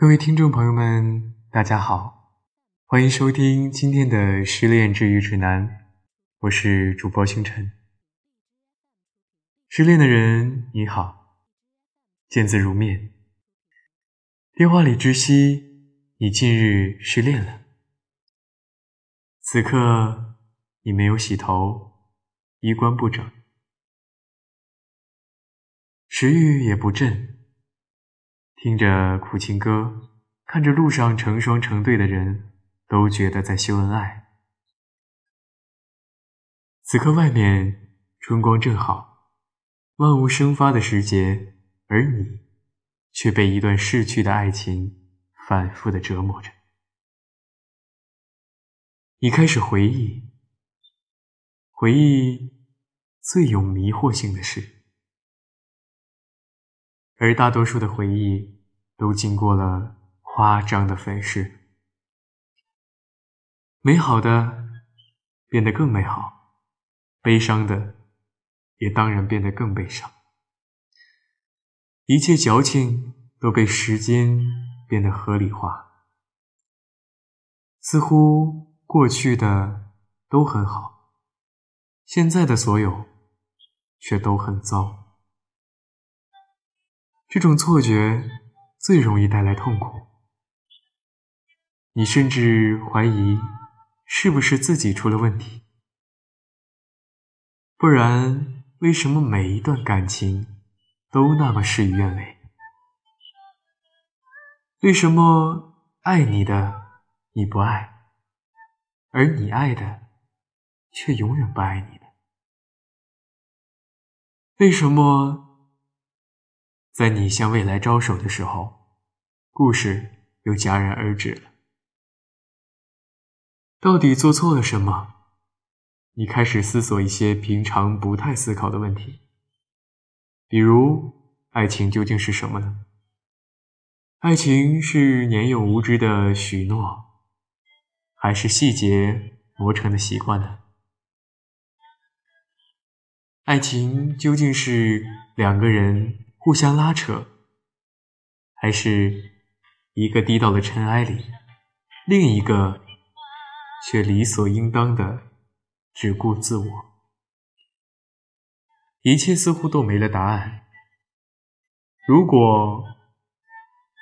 各位听众朋友们，大家好，欢迎收听今天的失恋治愈指南，我是主播星辰。失恋的人你好，见字如面。电话里知悉你近日失恋了，此刻你没有洗头，衣冠不整，食欲也不振。听着苦情歌，看着路上成双成对的人，都觉得在秀恩爱。此刻外面春光正好，万物生发的时节，而你却被一段逝去的爱情反复的折磨着。你开始回忆，回忆最有迷惑性的事。而大多数的回忆都经过了夸张的粉饰，美好的变得更美好，悲伤的也当然变得更悲伤，一切矫情都被时间变得合理化，似乎过去的都很好，现在的所有却都很糟。这种错觉最容易带来痛苦，你甚至怀疑是不是自己出了问题，不然为什么每一段感情都那么事与愿违？为什么爱你的你不爱，而你爱的却永远不爱你呢？为什么？在你向未来招手的时候，故事又戛然而止了。到底做错了什么？你开始思索一些平常不太思考的问题，比如爱情究竟是什么呢？爱情是年幼无知的许诺，还是细节磨成的习惯呢？爱情究竟是两个人？互相拉扯，还是一个低到了尘埃里，另一个却理所应当的只顾自我。一切似乎都没了答案。如果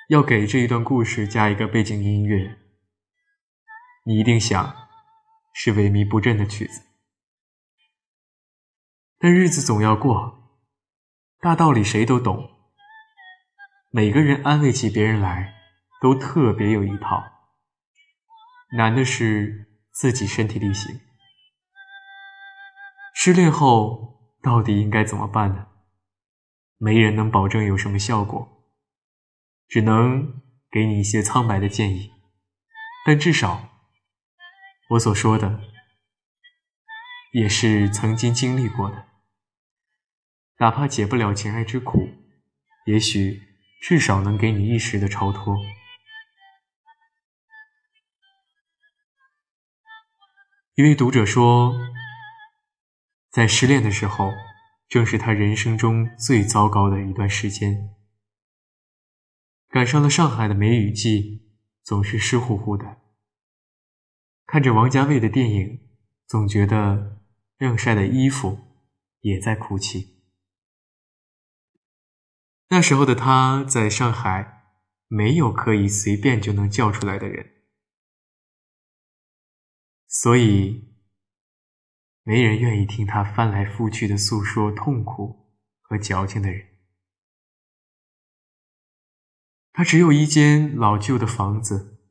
要给这一段故事加一个背景音乐，你一定想是萎靡不振的曲子。但日子总要过。大道理谁都懂，每个人安慰起别人来都特别有一套，难的是自己身体力行。失恋后到底应该怎么办呢？没人能保证有什么效果，只能给你一些苍白的建议。但至少我所说的也是曾经经历过的。哪怕解不了情爱之苦，也许至少能给你一时的超脱。一位读者说，在失恋的时候，正是他人生中最糟糕的一段时间。赶上了上海的梅雨季，总是湿乎乎的。看着王家卫的电影，总觉得晾晒的衣服也在哭泣。那时候的他在上海，没有可以随便就能叫出来的人，所以没人愿意听他翻来覆去的诉说痛苦和矫情的人。他只有一间老旧的房子，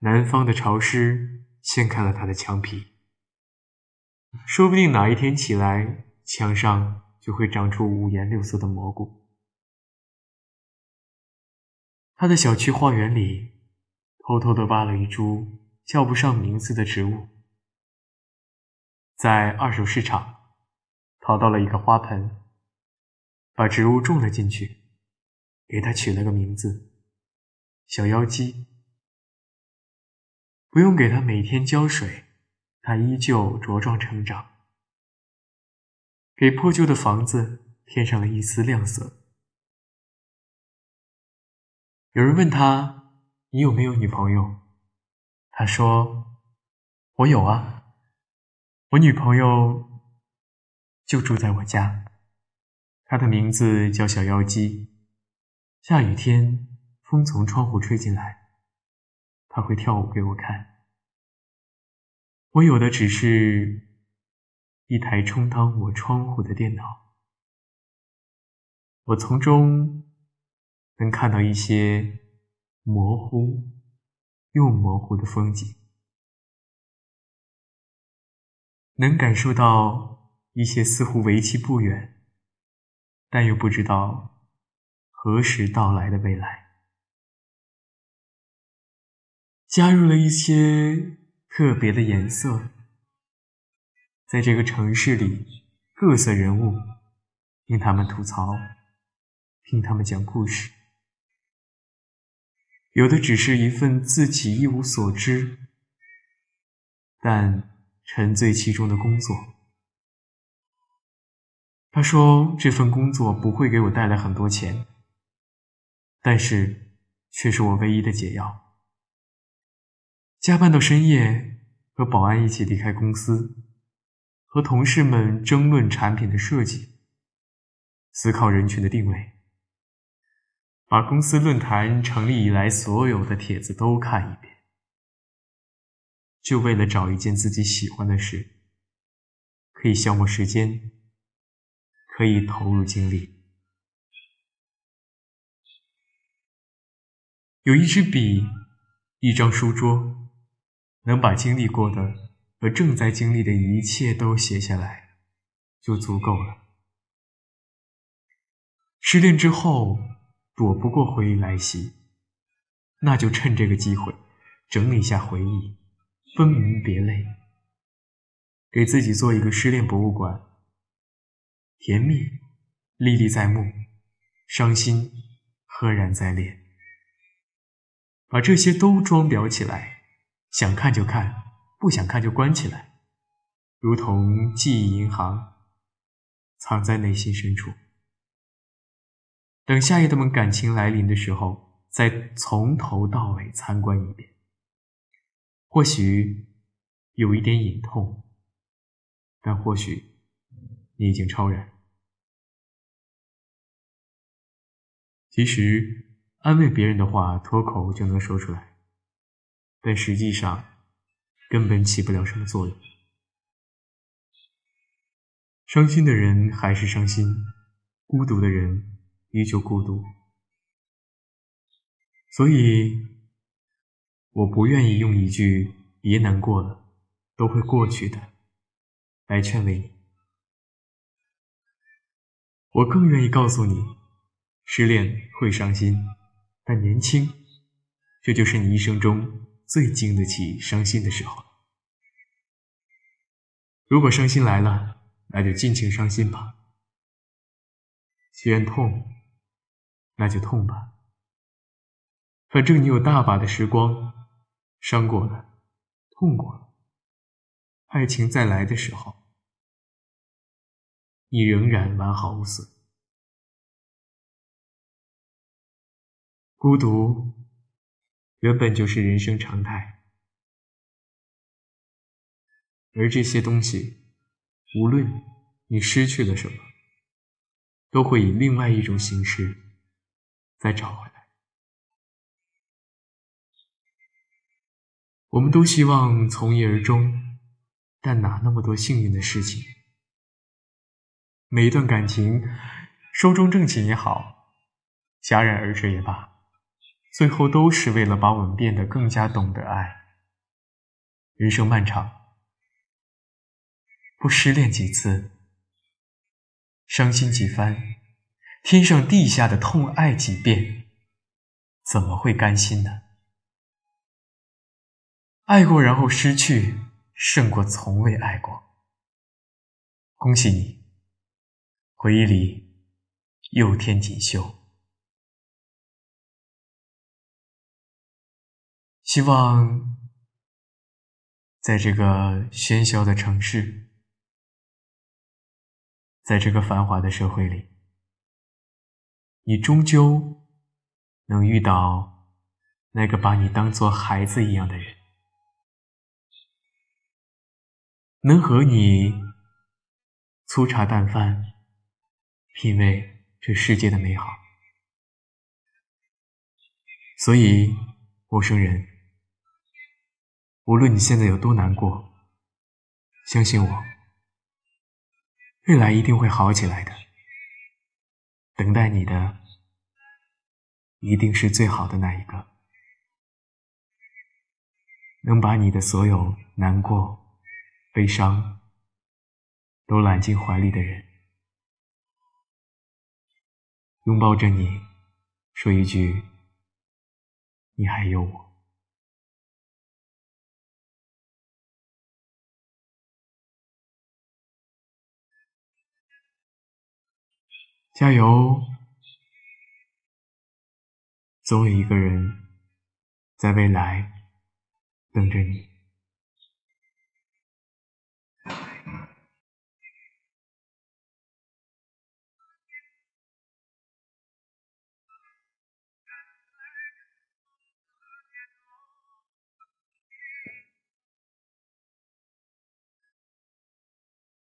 南方的潮湿掀开了他的墙皮，说不定哪一天起来，墙上就会长出五颜六色的蘑菇。他的小区花园里，偷偷的挖了一株叫不上名字的植物，在二手市场淘到了一个花盆，把植物种了进去，给它取了个名字——小妖姬。不用给它每天浇水，它依旧茁壮成长，给破旧的房子添上了一丝亮色。有人问他你有没有女朋友？”他说：“我有啊，我女朋友就住在我家，她的名字叫小妖姬。下雨天，风从窗户吹进来，她会跳舞给我看。我有的只是一台充当我窗户的电脑。”我从中能看到一些模糊又模糊的风景，能感受到一些似乎为期不远，但又不知道何时到来的未来。加入了一些特别的颜色，在这个城市里，各色人物听他们吐槽。听他们讲故事，有的只是一份自己一无所知，但沉醉其中的工作。他说：“这份工作不会给我带来很多钱，但是却是我唯一的解药。加班到深夜，和保安一起离开公司，和同事们争论产品的设计，思考人群的定位。”把公司论坛成立以来所有的帖子都看一遍，就为了找一件自己喜欢的事，可以消磨时间，可以投入精力。有一支笔，一张书桌，能把经历过的和正在经历的一切都写下来，就足够了。失恋之后。躲不过回忆来袭，那就趁这个机会整理一下回忆，分门别类，给自己做一个失恋博物馆。甜蜜历历在目，伤心赫然在脸。把这些都装裱起来，想看就看，不想看就关起来，如同记忆银行，藏在内心深处。等下一段感情来临的时候，再从头到尾参观一遍。或许有一点隐痛，但或许你已经超然。其实安慰别人的话脱口就能说出来，但实际上根本起不了什么作用。伤心的人还是伤心，孤独的人。依旧孤独，所以我不愿意用一句“别难过了，都会过去的”来劝慰你。我更愿意告诉你，失恋会伤心，但年轻，这就是你一生中最经得起伤心的时候。如果伤心来了，那就尽情伤心吧。既然痛。那就痛吧，反正你有大把的时光，伤过了，痛过了，爱情再来的时候，你仍然完好无损。孤独原本就是人生常态，而这些东西，无论你失去了什么，都会以另外一种形式。再找回来。我们都希望从一而终，但哪那么多幸运的事情？每一段感情，寿终正寝也好，戛然而止也罢，最后都是为了把我们变得更加懂得爱。人生漫长，不失恋几次，伤心几番。天上地下的痛爱几遍，怎么会甘心呢？爱过然后失去，胜过从未爱过。恭喜你，回忆里又添锦绣。希望在这个喧嚣的城市，在这个繁华的社会里。你终究能遇到那个把你当做孩子一样的人，能和你粗茶淡饭，品味这世界的美好。所以，陌生人，无论你现在有多难过，相信我，未来一定会好起来的。等待你的，一定是最好的那一个。能把你的所有难过、悲伤都揽进怀里的人，拥抱着你，说一句：“你还有我。”加油！总有一个人在未来。等着你。